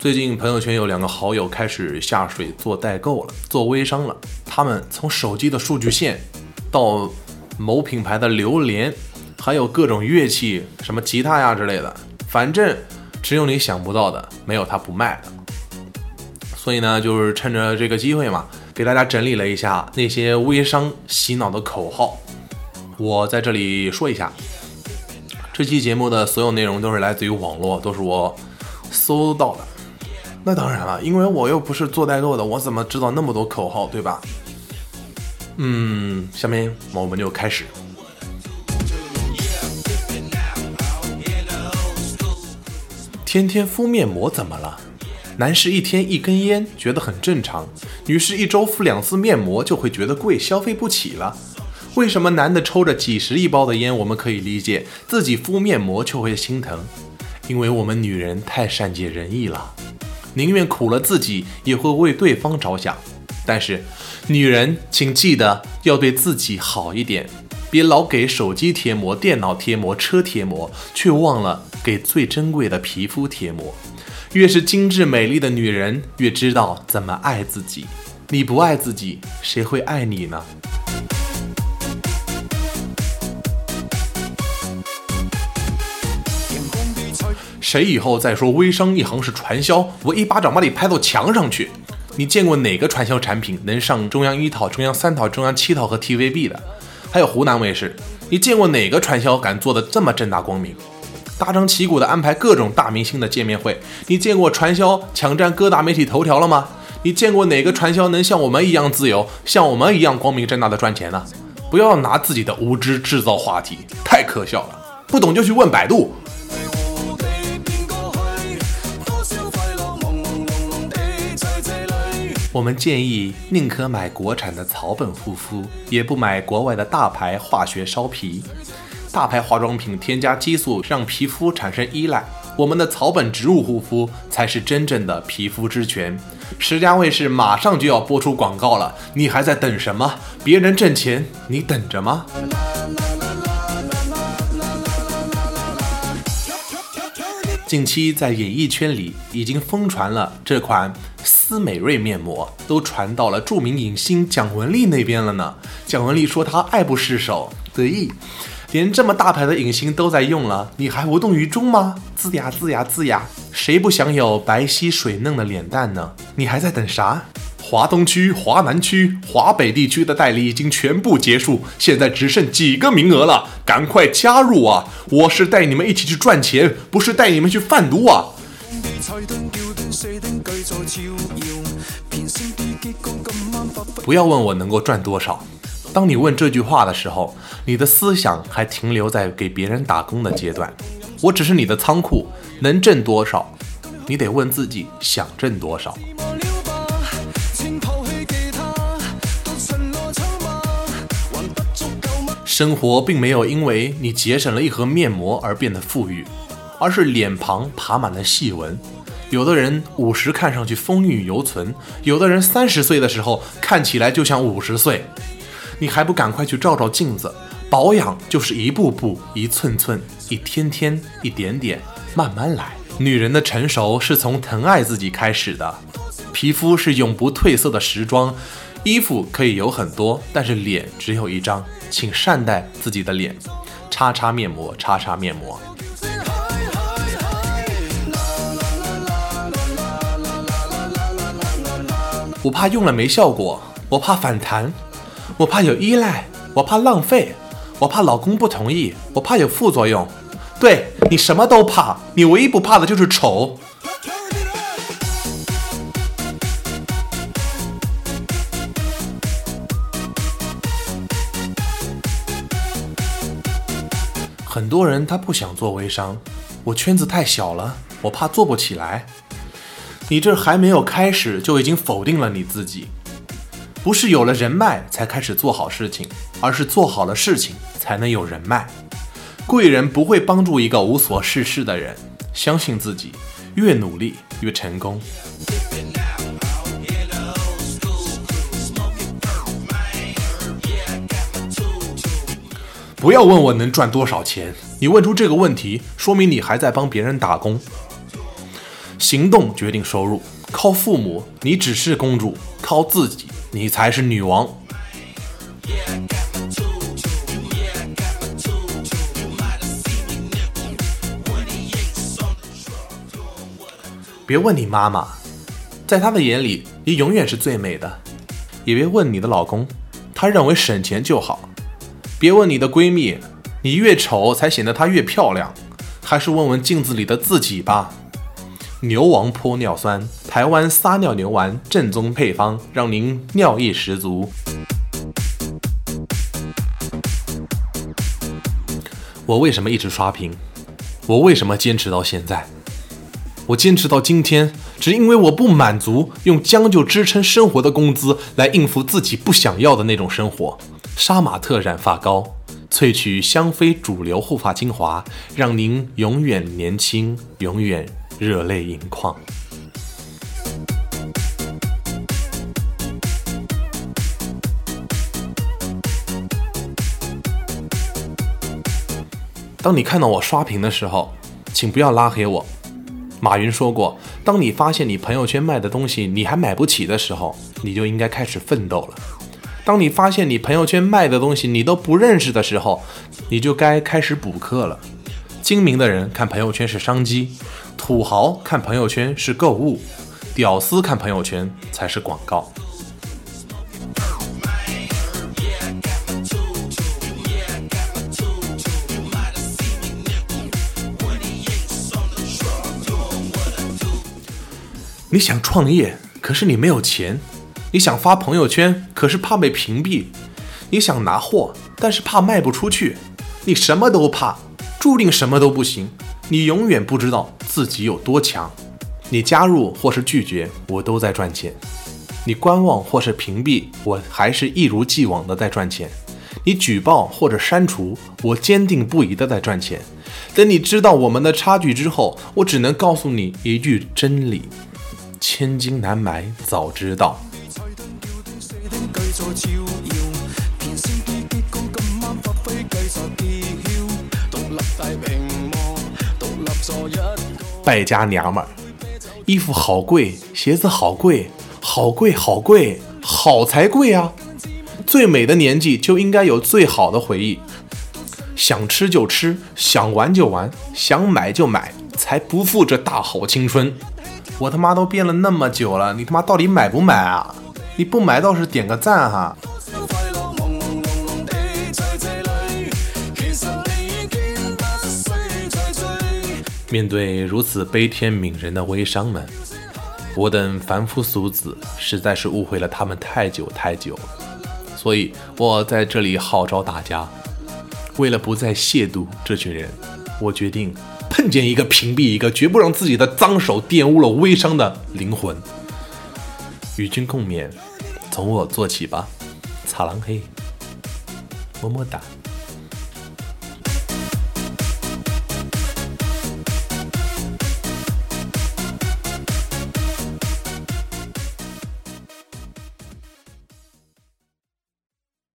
最近朋友圈有两个好友开始下水做代购了，做微商了。他们从手机的数据线到某品牌的榴莲，还有各种乐器，什么吉他呀之类的，反正只有你想不到的，没有他不卖的。所以呢，就是趁着这个机会嘛，给大家整理了一下那些微商洗脑的口号。我在这里说一下，这期节目的所有内容都是来自于网络，都是我搜到的。那当然了，因为我又不是做代购的，我怎么知道那么多口号，对吧？嗯，下面我们就开始。天天敷面膜怎么了？男士一天一根烟觉得很正常，女士一周敷两次面膜就会觉得贵，消费不起了。为什么男的抽着几十一包的烟我们可以理解，自己敷面膜就会心疼？因为我们女人太善解人意了。宁愿苦了自己，也会为对方着想。但是，女人，请记得要对自己好一点，别老给手机贴膜、电脑贴膜、车贴膜，却忘了给最珍贵的皮肤贴膜。越是精致美丽的女人，越知道怎么爱自己。你不爱自己，谁会爱你呢？谁以后再说微商一行是传销，我一巴掌把你拍到墙上去！你见过哪个传销产品能上中央一套、中央三套、中央七套和 TVB 的？还有湖南卫视，你见过哪个传销敢做的这么正大光明？大张旗鼓的安排各种大明星的见面会，你见过传销抢占各大媒体头条了吗？你见过哪个传销能像我们一样自由，像我们一样光明正大的赚钱呢？不要拿自己的无知制造话题，太可笑了！不懂就去问百度。我们建议宁可买国产的草本护肤，也不买国外的大牌化学烧皮。大牌化妆品添加激素，让皮肤产生依赖。我们的草本植物护肤才是真正的皮肤之泉。十佳卫视马上就要播出广告了，你还在等什么？别人挣钱，你等着吗？近期在演艺圈里已经疯传了这款。思美瑞面膜都传到了著名影星蒋雯丽那边了呢。蒋雯丽说她爱不释手，得意，连这么大牌的影星都在用了，你还无动于衷吗？龇牙龇牙龇牙，谁不想有白皙水嫩的脸蛋呢？你还在等啥？华东区、华南区、华北地区的代理已经全部结束，现在只剩几个名额了，赶快加入啊！我是带你们一起去赚钱，不是带你们去贩毒啊！不要问我能够赚多少。当你问这句话的时候，你的思想还停留在给别人打工的阶段。我只是你的仓库，能挣多少？你得问自己想挣多少。生活并没有因为你节省了一盒面膜而变得富裕，而是脸庞爬满了细纹。有的人五十看上去风韵犹存，有的人三十岁的时候看起来就像五十岁，你还不赶快去照照镜子？保养就是一步步、一寸寸、一天天、一点点，慢慢来。女人的成熟是从疼爱自己开始的。皮肤是永不褪色的时装，衣服可以有很多，但是脸只有一张，请善待自己的脸。擦擦面膜，擦擦面膜。我怕用了没效果，我怕反弹，我怕有依赖，我怕浪费，我怕老公不同意，我怕有副作用。对你什么都怕，你唯一不怕的就是丑。很多人他不想做微商，我圈子太小了，我怕做不起来。你这还没有开始，就已经否定了你自己。不是有了人脉才开始做好事情，而是做好了事情才能有人脉。贵人不会帮助一个无所事事的人。相信自己，越努力越成功。不要问我能赚多少钱，你问出这个问题，说明你还在帮别人打工。行动决定收入，靠父母你只是公主，靠自己你才是女王。别问你妈妈，在她的眼里，你永远是最美的；也别问你的老公，他认为省钱就好。别问你的闺蜜，你越丑才显得她越漂亮。还是问问镜子里的自己吧。牛王泼尿酸，台湾撒尿牛丸正宗配方，让您尿意十足。我为什么一直刷屏？我为什么坚持到现在？我坚持到今天，只因为我不满足用将就支撑生活的工资来应付自己不想要的那种生活。杀马特染发膏，萃取香妃主流护发精华，让您永远年轻，永远热泪盈眶。当你看到我刷屏的时候，请不要拉黑我。马云说过：“当你发现你朋友圈卖的东西你还买不起的时候，你就应该开始奋斗了；当你发现你朋友圈卖的东西你都不认识的时候，你就该开始补课了。精明的人看朋友圈是商机，土豪看朋友圈是购物，屌丝看朋友圈才是广告。”你想创业，可是你没有钱；你想发朋友圈，可是怕被屏蔽；你想拿货，但是怕卖不出去。你什么都怕，注定什么都不行。你永远不知道自己有多强。你加入或是拒绝，我都在赚钱；你观望或是屏蔽，我还是一如既往的在赚钱；你举报或者删除，我坚定不移的在赚钱。等你知道我们的差距之后，我只能告诉你一句真理。千金难买早知道。败家娘们儿，衣服好贵，鞋子好贵，好贵好贵，好才贵啊！最美的年纪就应该有最好的回忆，想吃就吃，想玩就玩，想买就买，才不负这大好青春。我他妈都变了那么久了，你他妈到底买不买啊？你不买倒是点个赞哈。面对如此悲天悯人的微商们，我等凡夫俗子实在是误会了他们太久太久了。所以我在这里号召大家，为了不再亵渎这群人，我决定。碰见一个屏蔽一个，绝不让自己的脏手玷污了微商的灵魂。与君共勉，从我做起吧，擦狼黑，么么哒。